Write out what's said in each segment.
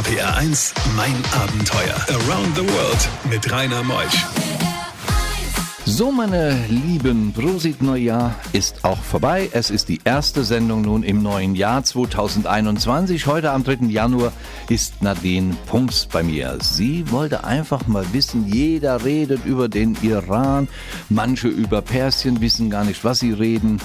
RPR 1, mein Abenteuer. Around the World mit Rainer Meusch. So, meine Lieben, Prosit Neujahr ist auch vorbei. Es ist die erste Sendung nun im neuen Jahr 2021. Heute am 3. Januar ist Nadine Punks bei mir. Sie wollte einfach mal wissen, jeder redet über den Iran, manche über Persien wissen gar nicht, was sie reden.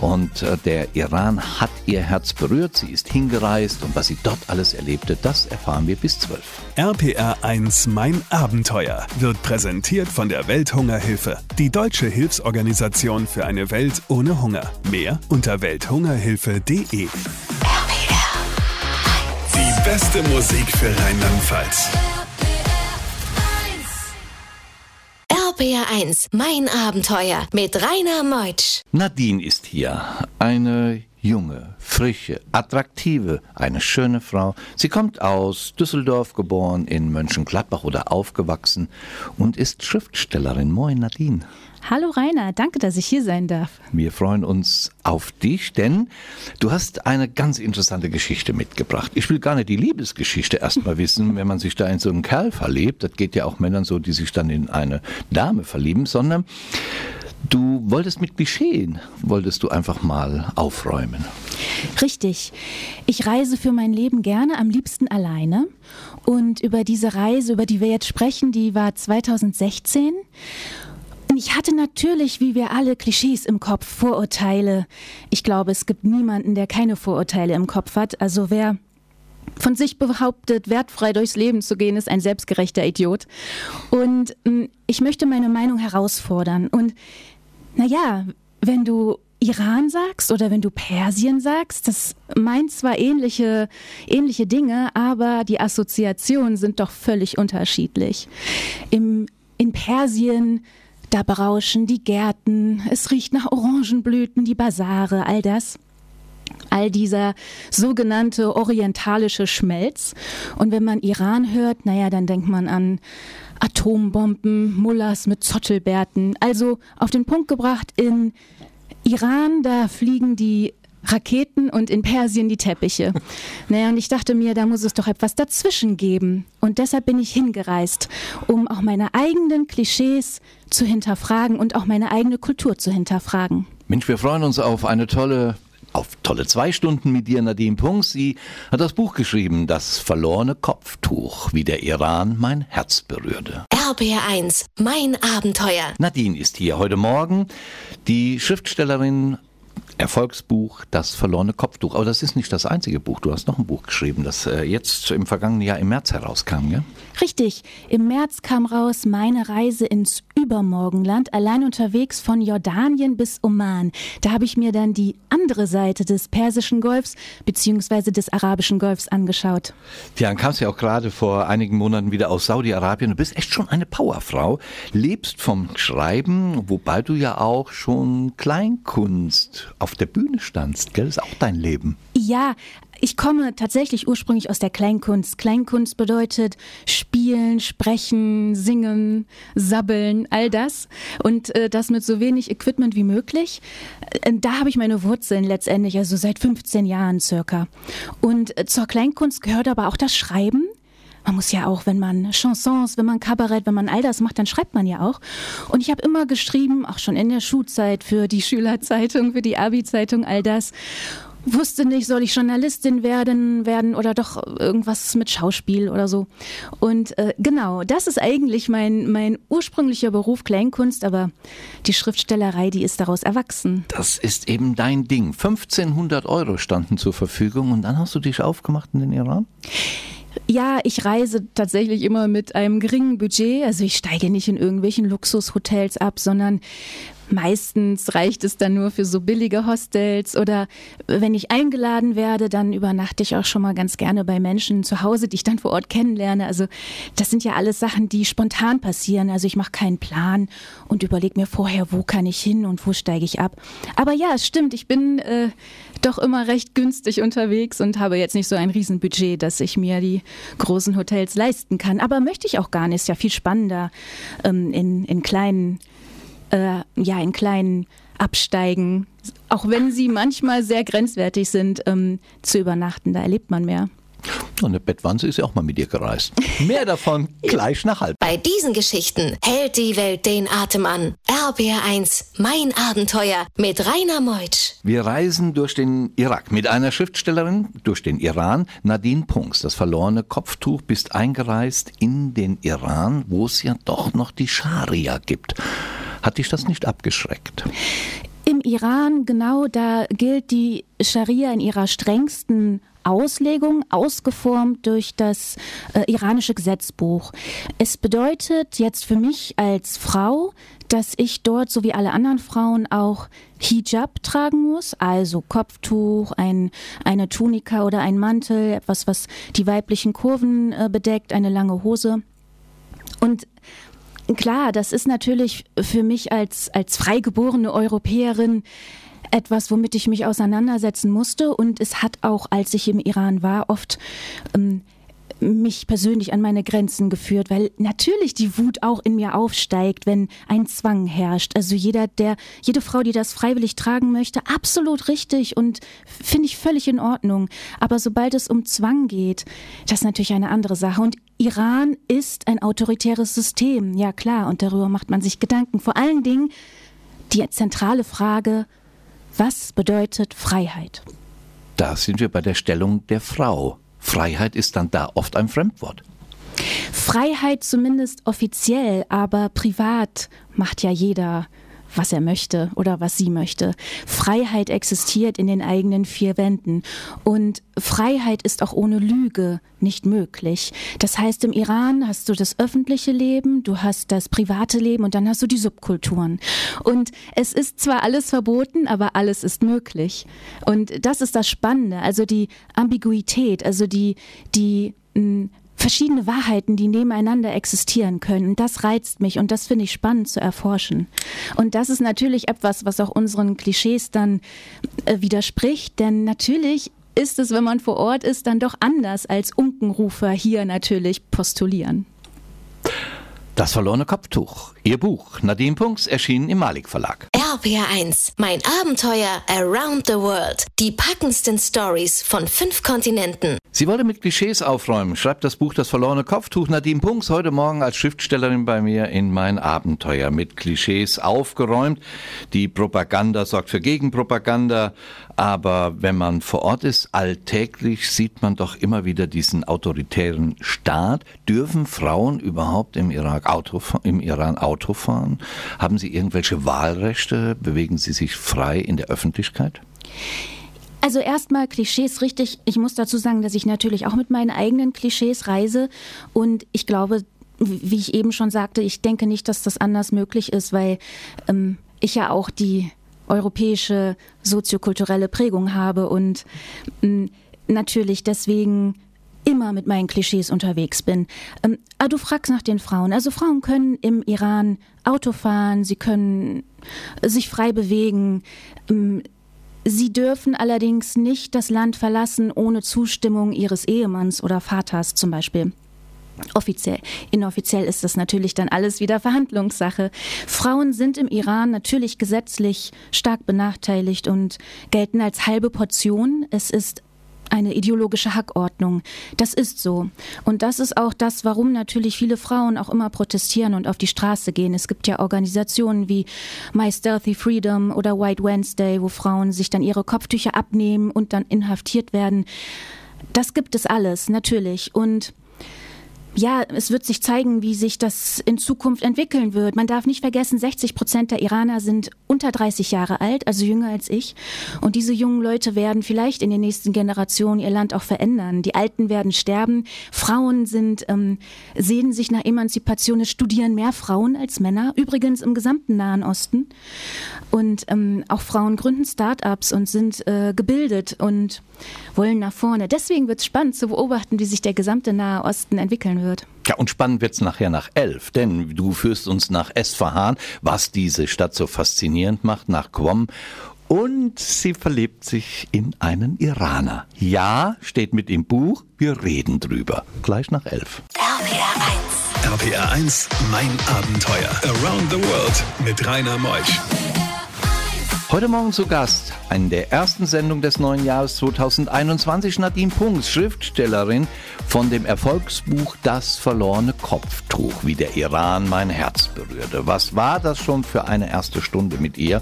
Und äh, der Iran hat ihr Herz berührt, sie ist hingereist und was sie dort alles erlebte, das erfahren wir bis 12. RPR 1 Mein Abenteuer wird präsentiert von der Welthungerhilfe, die deutsche Hilfsorganisation für eine Welt ohne Hunger. Mehr unter welthungerhilfe.de. Die beste Musik für Rheinland-Pfalz. RPR1, mein Abenteuer mit Rainer Meutsch. Nadine ist hier, eine junge, frische, attraktive, eine schöne Frau. Sie kommt aus Düsseldorf, geboren in Mönchengladbach oder aufgewachsen und ist Schriftstellerin. Moin Nadine. Hallo Rainer, danke, dass ich hier sein darf. Wir freuen uns auf dich, denn du hast eine ganz interessante Geschichte mitgebracht. Ich will gar nicht die Liebesgeschichte erstmal wissen, wenn man sich da in so einen Kerl verliebt. Das geht ja auch Männern so, die sich dann in eine Dame verlieben, sondern Du wolltest mit Klischeen, wolltest du einfach mal aufräumen. Richtig. Ich reise für mein Leben gerne, am liebsten alleine. Und über diese Reise, über die wir jetzt sprechen, die war 2016. Ich hatte natürlich, wie wir alle, Klischees im Kopf, Vorurteile. Ich glaube, es gibt niemanden, der keine Vorurteile im Kopf hat. Also wer von sich behauptet, wertfrei durchs Leben zu gehen, ist ein selbstgerechter Idiot. Und ähm, ich möchte meine Meinung herausfordern. Und naja, wenn du Iran sagst oder wenn du Persien sagst, das meint zwar ähnliche, ähnliche Dinge, aber die Assoziationen sind doch völlig unterschiedlich. Im, in Persien, da berauschen die Gärten, es riecht nach Orangenblüten, die Basare, all das all dieser sogenannte orientalische Schmelz. Und wenn man Iran hört, naja, dann denkt man an Atombomben, Mullahs mit Zottelbärten. Also auf den Punkt gebracht, in Iran, da fliegen die Raketen und in Persien die Teppiche. Naja, und ich dachte mir, da muss es doch etwas dazwischen geben. Und deshalb bin ich hingereist, um auch meine eigenen Klischees zu hinterfragen und auch meine eigene Kultur zu hinterfragen. Mensch, wir freuen uns auf eine tolle auf tolle zwei Stunden mit dir, Nadine Punks. Sie hat das Buch geschrieben, Das verlorene Kopftuch, wie der Iran mein Herz berührte. RBR1, mein Abenteuer. Nadine ist hier heute Morgen. Die Schriftstellerin Erfolgsbuch Das verlorene Kopftuch. Aber das ist nicht das einzige Buch. Du hast noch ein Buch geschrieben, das äh, jetzt im vergangenen Jahr im März herauskam, ja? Richtig. Im März kam raus Meine Reise ins Übermorgenland, allein unterwegs von Jordanien bis Oman. Da habe ich mir dann die andere Seite des Persischen Golfs bzw. des Arabischen Golfs angeschaut. Tja, dann kamst du ja auch gerade vor einigen Monaten wieder aus Saudi-Arabien. Du bist echt schon eine Powerfrau, lebst vom Schreiben, wobei du ja auch schon Kleinkunst auf der Bühne standst, gell? Das ist auch dein Leben. Ja, ich komme tatsächlich ursprünglich aus der Kleinkunst. Kleinkunst bedeutet spielen, sprechen, singen, sabbeln, all das. Und äh, das mit so wenig Equipment wie möglich. Äh, da habe ich meine Wurzeln letztendlich, also seit 15 Jahren circa. Und äh, zur Kleinkunst gehört aber auch das Schreiben. Man muss ja auch, wenn man Chansons, wenn man Kabarett, wenn man all das macht, dann schreibt man ja auch. Und ich habe immer geschrieben, auch schon in der Schulzeit, für die Schülerzeitung, für die Abi-Zeitung, all das wusste nicht, soll ich Journalistin werden, werden oder doch irgendwas mit Schauspiel oder so. Und äh, genau, das ist eigentlich mein, mein ursprünglicher Beruf, Kleinkunst, aber die Schriftstellerei, die ist daraus erwachsen. Das ist eben dein Ding. 1500 Euro standen zur Verfügung und dann hast du dich aufgemacht in den Iran? Ja, ich reise tatsächlich immer mit einem geringen Budget. Also ich steige nicht in irgendwelchen Luxushotels ab, sondern Meistens reicht es dann nur für so billige Hostels oder wenn ich eingeladen werde, dann übernachte ich auch schon mal ganz gerne bei Menschen zu Hause, die ich dann vor Ort kennenlerne. Also das sind ja alles Sachen, die spontan passieren. Also ich mache keinen Plan und überlege mir vorher, wo kann ich hin und wo steige ich ab. Aber ja, es stimmt, ich bin äh, doch immer recht günstig unterwegs und habe jetzt nicht so ein Riesenbudget, dass ich mir die großen Hotels leisten kann. Aber möchte ich auch gar nicht. Ist ja viel spannender ähm, in, in kleinen äh, ja in kleinen Absteigen, auch wenn sie manchmal sehr grenzwertig sind, ähm, zu übernachten. Da erlebt man mehr. Und eine Bettwanze ist ja auch mal mit dir gereist. Mehr davon gleich nach halb. Bei diesen Geschichten hält die Welt den Atem an. RBR1, mein Abenteuer mit Rainer Meutsch. Wir reisen durch den Irak mit einer Schriftstellerin durch den Iran, Nadine Punks. Das verlorene Kopftuch bist eingereist in den Iran, wo es ja doch noch die Scharia gibt. Hat dich das nicht abgeschreckt? Im Iran, genau da gilt die Scharia in ihrer strengsten Auslegung, ausgeformt durch das äh, iranische Gesetzbuch. Es bedeutet jetzt für mich als Frau, dass ich dort, so wie alle anderen Frauen, auch Hijab tragen muss, also Kopftuch, ein, eine Tunika oder ein Mantel, etwas, was die weiblichen Kurven äh, bedeckt, eine lange Hose. Und klar, das ist natürlich für mich als, als freigeborene Europäerin etwas, womit ich mich auseinandersetzen musste. Und es hat auch, als ich im Iran war, oft ähm, mich persönlich an meine Grenzen geführt, weil natürlich die Wut auch in mir aufsteigt, wenn ein Zwang herrscht. Also jeder, der, jede Frau, die das freiwillig tragen möchte, absolut richtig und finde ich völlig in Ordnung. Aber sobald es um Zwang geht, das ist natürlich eine andere Sache. Und Iran ist ein autoritäres System, ja klar, und darüber macht man sich Gedanken. Vor allen Dingen die zentrale Frage, was bedeutet Freiheit? Da sind wir bei der Stellung der Frau. Freiheit ist dann da oft ein Fremdwort. Freiheit zumindest offiziell, aber privat macht ja jeder was er möchte oder was sie möchte. Freiheit existiert in den eigenen vier Wänden. Und Freiheit ist auch ohne Lüge nicht möglich. Das heißt, im Iran hast du das öffentliche Leben, du hast das private Leben und dann hast du die Subkulturen. Und es ist zwar alles verboten, aber alles ist möglich. Und das ist das Spannende, also die Ambiguität, also die, die hm, verschiedene Wahrheiten, die nebeneinander existieren können. Das reizt mich und das finde ich spannend zu erforschen. Und das ist natürlich etwas, was auch unseren Klischees dann äh, widerspricht, denn natürlich ist es, wenn man vor Ort ist, dann doch anders als Unkenrufer hier natürlich postulieren. Das verlorene Kopftuch. Ihr Buch Nadine Punks erschienen im Malik Verlag. RPR1, mein Abenteuer Around the World. Die packendsten Stories von fünf Kontinenten. Sie wollte mit Klischees aufräumen, schreibt das Buch Das verlorene Kopftuch. Nadine Punks heute Morgen als Schriftstellerin bei mir in mein Abenteuer mit Klischees aufgeräumt. Die Propaganda sorgt für Gegenpropaganda, aber wenn man vor Ort ist, alltäglich sieht man doch immer wieder diesen autoritären Staat. Dürfen Frauen überhaupt im Irak Auto, im Iran Auto fahren? Haben sie irgendwelche Wahlrechte? Bewegen sie sich frei in der Öffentlichkeit? Also erstmal Klischees richtig. Ich muss dazu sagen, dass ich natürlich auch mit meinen eigenen Klischees reise und ich glaube, wie ich eben schon sagte, ich denke nicht, dass das anders möglich ist, weil ähm, ich ja auch die europäische soziokulturelle Prägung habe und mm, natürlich deswegen immer mit meinen Klischees unterwegs bin. Ähm, ah, du fragst nach den Frauen. Also Frauen können im Iran Auto fahren, sie können sich frei bewegen. Ähm, sie dürfen allerdings nicht das Land verlassen ohne Zustimmung ihres Ehemanns oder Vaters zum Beispiel. Offiziell. Inoffiziell ist das natürlich dann alles wieder Verhandlungssache. Frauen sind im Iran natürlich gesetzlich stark benachteiligt und gelten als halbe Portion. Es ist eine ideologische Hackordnung. Das ist so. Und das ist auch das, warum natürlich viele Frauen auch immer protestieren und auf die Straße gehen. Es gibt ja Organisationen wie My Stealthy Freedom oder White Wednesday, wo Frauen sich dann ihre Kopftücher abnehmen und dann inhaftiert werden. Das gibt es alles, natürlich. Und ja, es wird sich zeigen, wie sich das in Zukunft entwickeln wird. Man darf nicht vergessen, 60 Prozent der Iraner sind unter 30 Jahre alt, also jünger als ich. Und diese jungen Leute werden vielleicht in den nächsten Generationen ihr Land auch verändern. Die Alten werden sterben. Frauen sind, ähm, sehen sich nach Emanzipation. Es studieren mehr Frauen als Männer. Übrigens im gesamten Nahen Osten. Und ähm, auch Frauen gründen Start-ups und sind äh, gebildet und wollen nach vorne. Deswegen wird es spannend zu beobachten, wie sich der gesamte Nahe Osten entwickeln wird. Ja, und spannend wird es nachher nach elf, denn du führst uns nach Esfahan, was diese Stadt so faszinierend macht, nach Qom. Und sie verliebt sich in einen Iraner. Ja, steht mit im Buch, wir reden drüber. Gleich nach elf. RPR 1. RPR 1, mein Abenteuer. Around the World mit Rainer Meusch. Heute Morgen zu Gast in der ersten Sendung des neuen Jahres 2021 Nadine Punks, Schriftstellerin von dem Erfolgsbuch Das verlorene Kopftuch, wie der Iran mein Herz berührte. Was war das schon für eine erste Stunde mit ihr,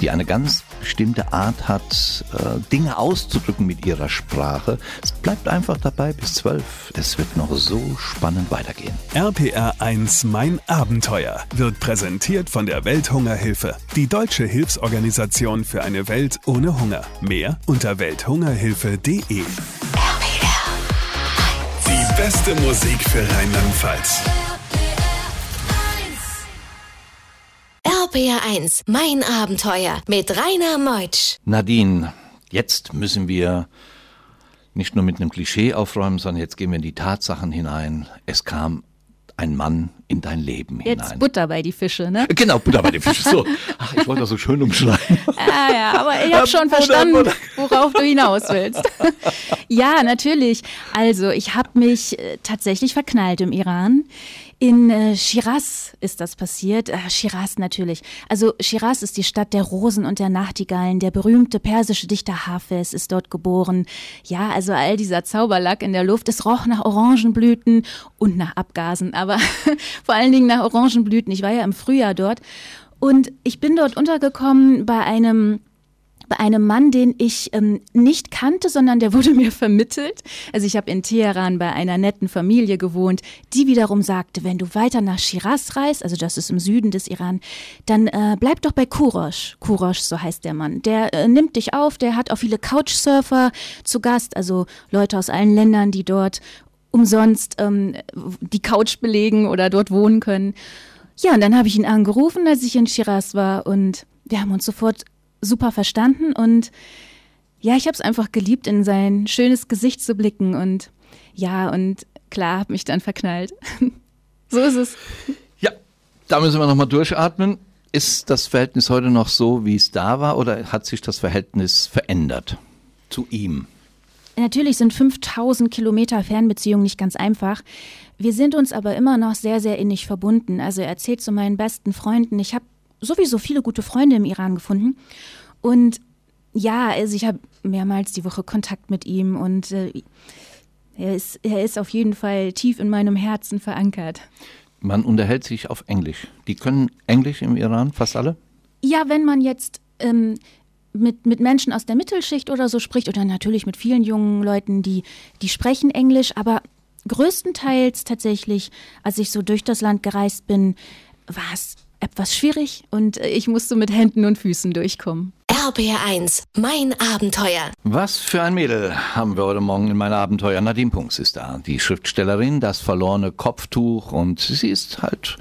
die eine ganz bestimmte Art hat, äh, Dinge auszudrücken mit ihrer Sprache. Es bleibt einfach dabei bis zwölf. Es wird noch so spannend weitergehen. RPR 1 Mein Abenteuer wird präsentiert von der Welthungerhilfe, die deutsche Hilfsorganisation für eine Welt ohne Hunger. Mehr unter welthungerhilfe.de. Die beste Musik für Rheinland-Pfalz. RPR 1, mein Abenteuer mit Rainer Meutsch. Nadine, jetzt müssen wir nicht nur mit einem Klischee aufräumen, sondern jetzt gehen wir in die Tatsachen hinein. Es kam ein Mann in dein Leben Jetzt hinein. Butter bei die Fische, ne? Genau, Butter bei den Fischen. So. Ach, ich wollte das so schön umschreiben. Ah ja, aber ich habe schon Butter, verstanden, Butter. worauf du hinaus willst. ja, natürlich. Also, ich habe mich äh, tatsächlich verknallt im Iran. In äh, Shiraz ist das passiert. Äh, Shiraz natürlich. Also Shiraz ist die Stadt der Rosen und der Nachtigallen. Der berühmte persische Dichter Hafez ist dort geboren. Ja, also all dieser Zauberlack in der Luft. Es roch nach Orangenblüten und nach Abgasen, aber vor allen Dingen nach Orangenblüten. Ich war ja im Frühjahr dort und ich bin dort untergekommen bei einem bei einem Mann, den ich ähm, nicht kannte, sondern der wurde mir vermittelt. Also ich habe in Teheran bei einer netten Familie gewohnt, die wiederum sagte, wenn du weiter nach Shiraz reist, also das ist im Süden des Iran, dann äh, bleib doch bei Kurosh. Kurosh, so heißt der Mann. Der äh, nimmt dich auf, der hat auch viele Couchsurfer zu Gast, also Leute aus allen Ländern, die dort umsonst ähm, die Couch belegen oder dort wohnen können. Ja, und dann habe ich ihn angerufen, als ich in Shiraz war und wir haben uns sofort super verstanden und ja, ich habe es einfach geliebt, in sein schönes Gesicht zu blicken und ja, und klar, habe mich dann verknallt. so ist es. Ja, da müssen wir nochmal durchatmen. Ist das Verhältnis heute noch so, wie es da war, oder hat sich das Verhältnis verändert zu ihm? Natürlich sind 5000 Kilometer Fernbeziehung nicht ganz einfach. Wir sind uns aber immer noch sehr, sehr innig verbunden. Also er erzählt zu meinen besten Freunden, ich habe sowieso viele gute Freunde im Iran gefunden. Und ja, also ich habe mehrmals die Woche Kontakt mit ihm und äh, er, ist, er ist auf jeden Fall tief in meinem Herzen verankert. Man unterhält sich auf Englisch. Die können Englisch im Iran, fast alle? Ja, wenn man jetzt ähm, mit, mit Menschen aus der Mittelschicht oder so spricht oder natürlich mit vielen jungen Leuten, die, die sprechen Englisch, aber größtenteils tatsächlich, als ich so durch das Land gereist bin, war es etwas schwierig und äh, ich musste mit Händen und Füßen durchkommen. RBR1, mein Abenteuer. Was für ein Mädel haben wir heute Morgen in meinem Abenteuer. Nadine Punks ist da, die Schriftstellerin, das verlorene Kopftuch und sie ist halt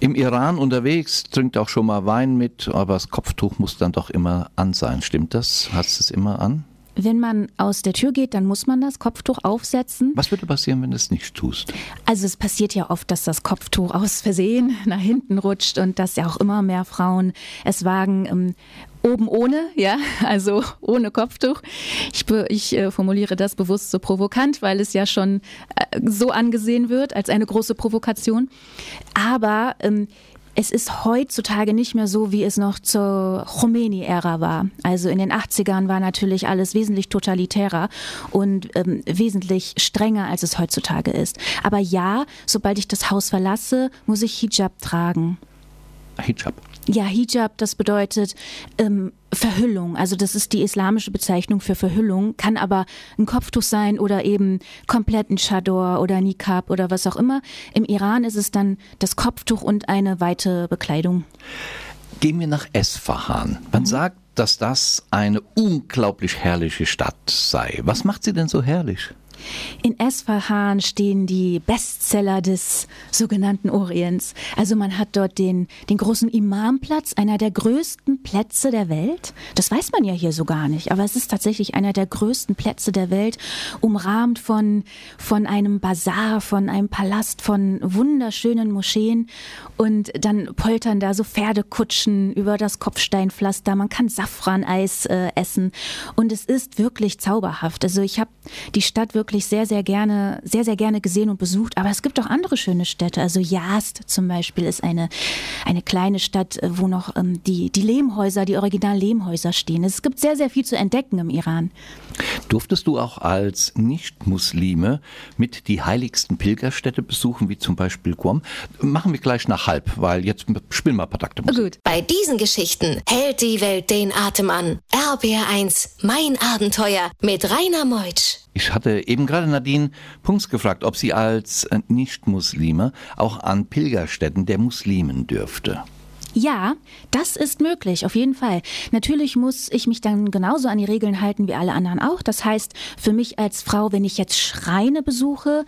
im Iran unterwegs, trinkt auch schon mal Wein mit, aber das Kopftuch muss dann doch immer an sein. Stimmt das? Hast du es immer an? Wenn man aus der Tür geht, dann muss man das Kopftuch aufsetzen. Was würde passieren, wenn du es nicht tust? Also es passiert ja oft, dass das Kopftuch aus Versehen nach hinten rutscht und dass ja auch immer mehr Frauen es wagen, ähm, oben ohne, ja, also ohne Kopftuch. Ich, ich äh, formuliere das bewusst so provokant, weil es ja schon äh, so angesehen wird als eine große Provokation. Aber ähm, es ist heutzutage nicht mehr so, wie es noch zur Khomeini-Ära war. Also in den 80ern war natürlich alles wesentlich totalitärer und ähm, wesentlich strenger, als es heutzutage ist. Aber ja, sobald ich das Haus verlasse, muss ich Hijab tragen. Hijab. Ja, Hijab, das bedeutet ähm, Verhüllung. Also das ist die islamische Bezeichnung für Verhüllung, kann aber ein Kopftuch sein oder eben komplett ein Chador oder Niqab oder was auch immer. Im Iran ist es dann das Kopftuch und eine weite Bekleidung. Gehen wir nach Esfahan. Man sagt, dass das eine unglaublich herrliche Stadt sei. Was macht sie denn so herrlich? In Esfahan stehen die Bestseller des sogenannten Orients. Also man hat dort den, den großen Imamplatz, einer der größten Plätze der Welt. Das weiß man ja hier so gar nicht, aber es ist tatsächlich einer der größten Plätze der Welt, umrahmt von, von einem Bazar, von einem Palast, von wunderschönen Moscheen. Und dann poltern da so Pferdekutschen über das Kopfsteinpflaster. Man kann Safraneis äh, essen. Und es ist wirklich zauberhaft. Also ich habe die Stadt wirklich wirklich sehr, sehr gerne, sehr, sehr gerne gesehen und besucht. Aber es gibt auch andere schöne Städte. Also Yazd zum Beispiel ist eine, eine kleine Stadt, äh, wo noch ähm, die, die Lehmhäuser, die originalen Lehmhäuser stehen. Es gibt sehr, sehr viel zu entdecken im Iran. Durftest du auch als Nicht-Muslime mit die heiligsten Pilgerstädte besuchen, wie zum Beispiel Guam? Machen wir gleich nach halb, weil jetzt spielen wir ein paar Takte Musik. Gut. Bei diesen Geschichten hält die Welt den Atem an. RBR1, mein Abenteuer mit Rainer Meutsch. Ich hatte eben gerade Nadine Punks gefragt, ob sie als Nicht-Muslime auch an Pilgerstätten der Muslimen dürfte. Ja, das ist möglich, auf jeden Fall. Natürlich muss ich mich dann genauso an die Regeln halten wie alle anderen auch. Das heißt, für mich als Frau, wenn ich jetzt Schreine besuche,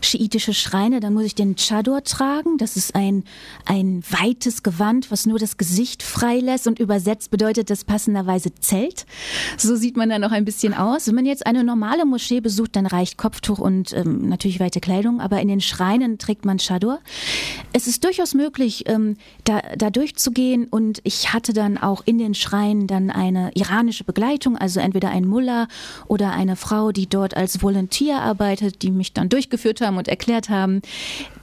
schiitische Schreine, dann muss ich den Chador tragen. Das ist ein, ein weites Gewand, was nur das Gesicht freilässt und übersetzt bedeutet das passenderweise Zelt. So sieht man dann noch ein bisschen aus. Wenn man jetzt eine normale Moschee besucht, dann reicht Kopftuch und ähm, natürlich weite Kleidung, aber in den Schreinen trägt man Chador. Es ist durchaus möglich, ähm, da, dadurch durchzugehen. Und ich hatte dann auch in den Schreien dann eine iranische Begleitung, also entweder ein Mullah oder eine Frau, die dort als Volontier arbeitet, die mich dann durchgeführt haben und erklärt haben,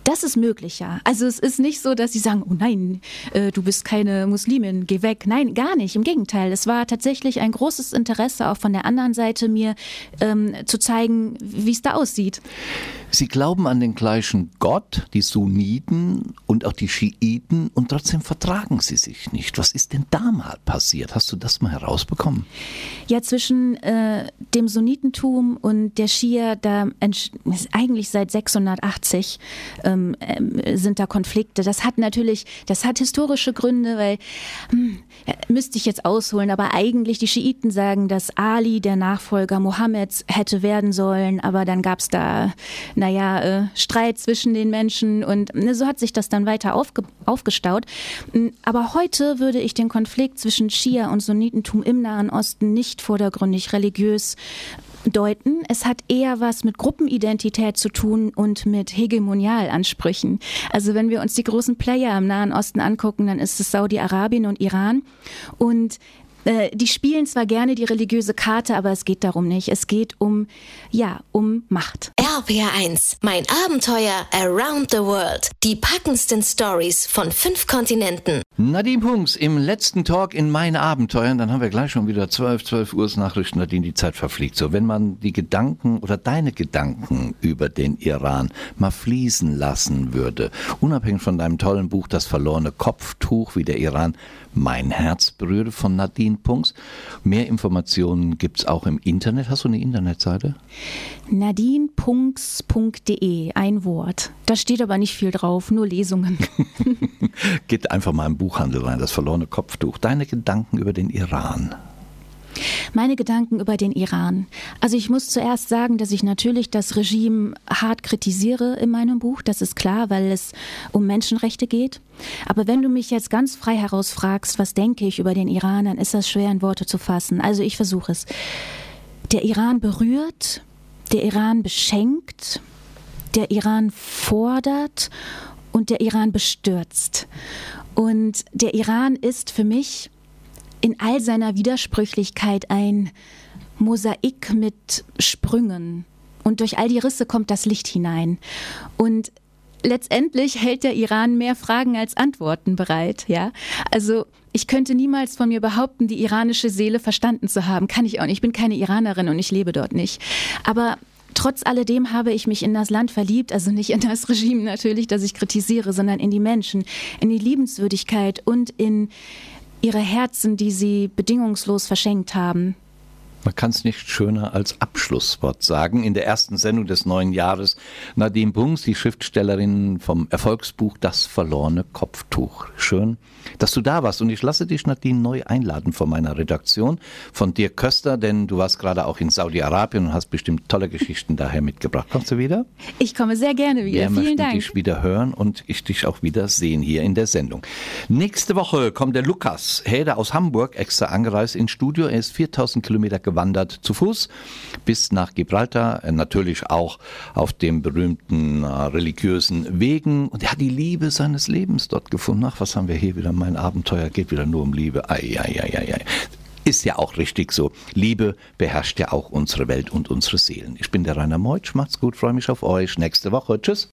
das ist möglich, ja. Also es ist nicht so, dass sie sagen, oh nein, äh, du bist keine Muslimin, geh weg. Nein, gar nicht. Im Gegenteil. Es war tatsächlich ein großes Interesse, auch von der anderen Seite mir ähm, zu zeigen, wie es da aussieht. Sie glauben an den gleichen Gott, die Sunniten und auch die Schiiten, und trotzdem vertragen sie sich nicht. Was ist denn da mal passiert? Hast du das mal herausbekommen? Ja, zwischen äh, dem Sunnitentum und der Schia, da eigentlich seit 680 ähm, äh, sind da Konflikte. Das hat natürlich, das hat historische Gründe, weil hm, müsste ich jetzt ausholen, aber eigentlich die Schiiten sagen, dass Ali der Nachfolger Mohammeds hätte werden sollen, aber dann gab es da naja, äh, Streit zwischen den Menschen und ne, so hat sich das dann weiter aufge aufgestaut. Hm, aber heute würde ich den Konflikt zwischen Schia und Sunnitentum im Nahen Osten nicht vordergründig religiös deuten. Es hat eher was mit Gruppenidentität zu tun und mit Hegemonialansprüchen. Also wenn wir uns die großen Player im Nahen Osten angucken, dann ist es Saudi-Arabien und Iran. Und äh, die spielen zwar gerne die religiöse Karte, aber es geht darum nicht. Es geht um, ja, um Macht. RPR1, mein Abenteuer around the world. Die packendsten Stories von fünf Kontinenten. Nadine Punks im letzten Talk in meinen Abenteuern. Dann haben wir gleich schon wieder 12, 12 Uhr Nachrichten. Nadine, die Zeit verfliegt so. Wenn man die Gedanken oder deine Gedanken über den Iran mal fließen lassen würde, unabhängig von deinem tollen Buch Das verlorene Kopftuch, wie der Iran mein Herz berührte von Nadine Punks. Mehr Informationen gibt es auch im Internet. Hast du eine Internetseite? nadinepunks.de, ein Wort. Da steht aber nicht viel drauf, nur Lesungen. Geht einfach mal im Buchhandel rein, das verlorene Kopftuch. Deine Gedanken über den Iran. Meine Gedanken über den Iran. Also ich muss zuerst sagen, dass ich natürlich das Regime hart kritisiere in meinem Buch. Das ist klar, weil es um Menschenrechte geht. Aber wenn du mich jetzt ganz frei herausfragst, was denke ich über den Iran, dann ist das schwer in Worte zu fassen. Also ich versuche es. Der Iran berührt, der Iran beschenkt, der Iran fordert und der Iran bestürzt. Und der Iran ist für mich in all seiner Widersprüchlichkeit ein Mosaik mit Sprüngen. Und durch all die Risse kommt das Licht hinein. Und letztendlich hält der Iran mehr Fragen als Antworten bereit, ja. Also, ich könnte niemals von mir behaupten, die iranische Seele verstanden zu haben. Kann ich auch nicht. Ich bin keine Iranerin und ich lebe dort nicht. Aber trotz alledem habe ich mich in das Land verliebt, also nicht in das Regime natürlich, das ich kritisiere, sondern in die Menschen, in die Liebenswürdigkeit und in ihre Herzen, die sie bedingungslos verschenkt haben. Man kann es nicht schöner als Abschlusswort sagen. In der ersten Sendung des neuen Jahres Nadine Bungs, die Schriftstellerin vom Erfolgsbuch Das verlorene Kopftuch. Schön, dass du da warst. Und ich lasse dich, Nadine, neu einladen von meiner Redaktion, von dir Köster, denn du warst gerade auch in Saudi-Arabien und hast bestimmt tolle Geschichten daher mitgebracht. Kommst du wieder? Ich komme sehr gerne wieder. Wir Vielen Dank. dich wieder hören und ich dich auch wieder sehen hier in der Sendung. Nächste Woche kommt der Lukas Häder aus Hamburg extra angereist ins Studio. Er ist 4000 Kilometer gewandert zu Fuß bis nach Gibraltar, äh, natürlich auch auf dem berühmten äh, religiösen Wegen. Und er hat die Liebe seines Lebens dort gefunden. Ach, was haben wir hier wieder? Mein Abenteuer geht wieder nur um Liebe. Ei, ei, ei, ei, ei. Ist ja auch richtig so. Liebe beherrscht ja auch unsere Welt und unsere Seelen. Ich bin der Rainer Meutsch. Macht's gut, freue mich auf euch. Nächste Woche. Tschüss.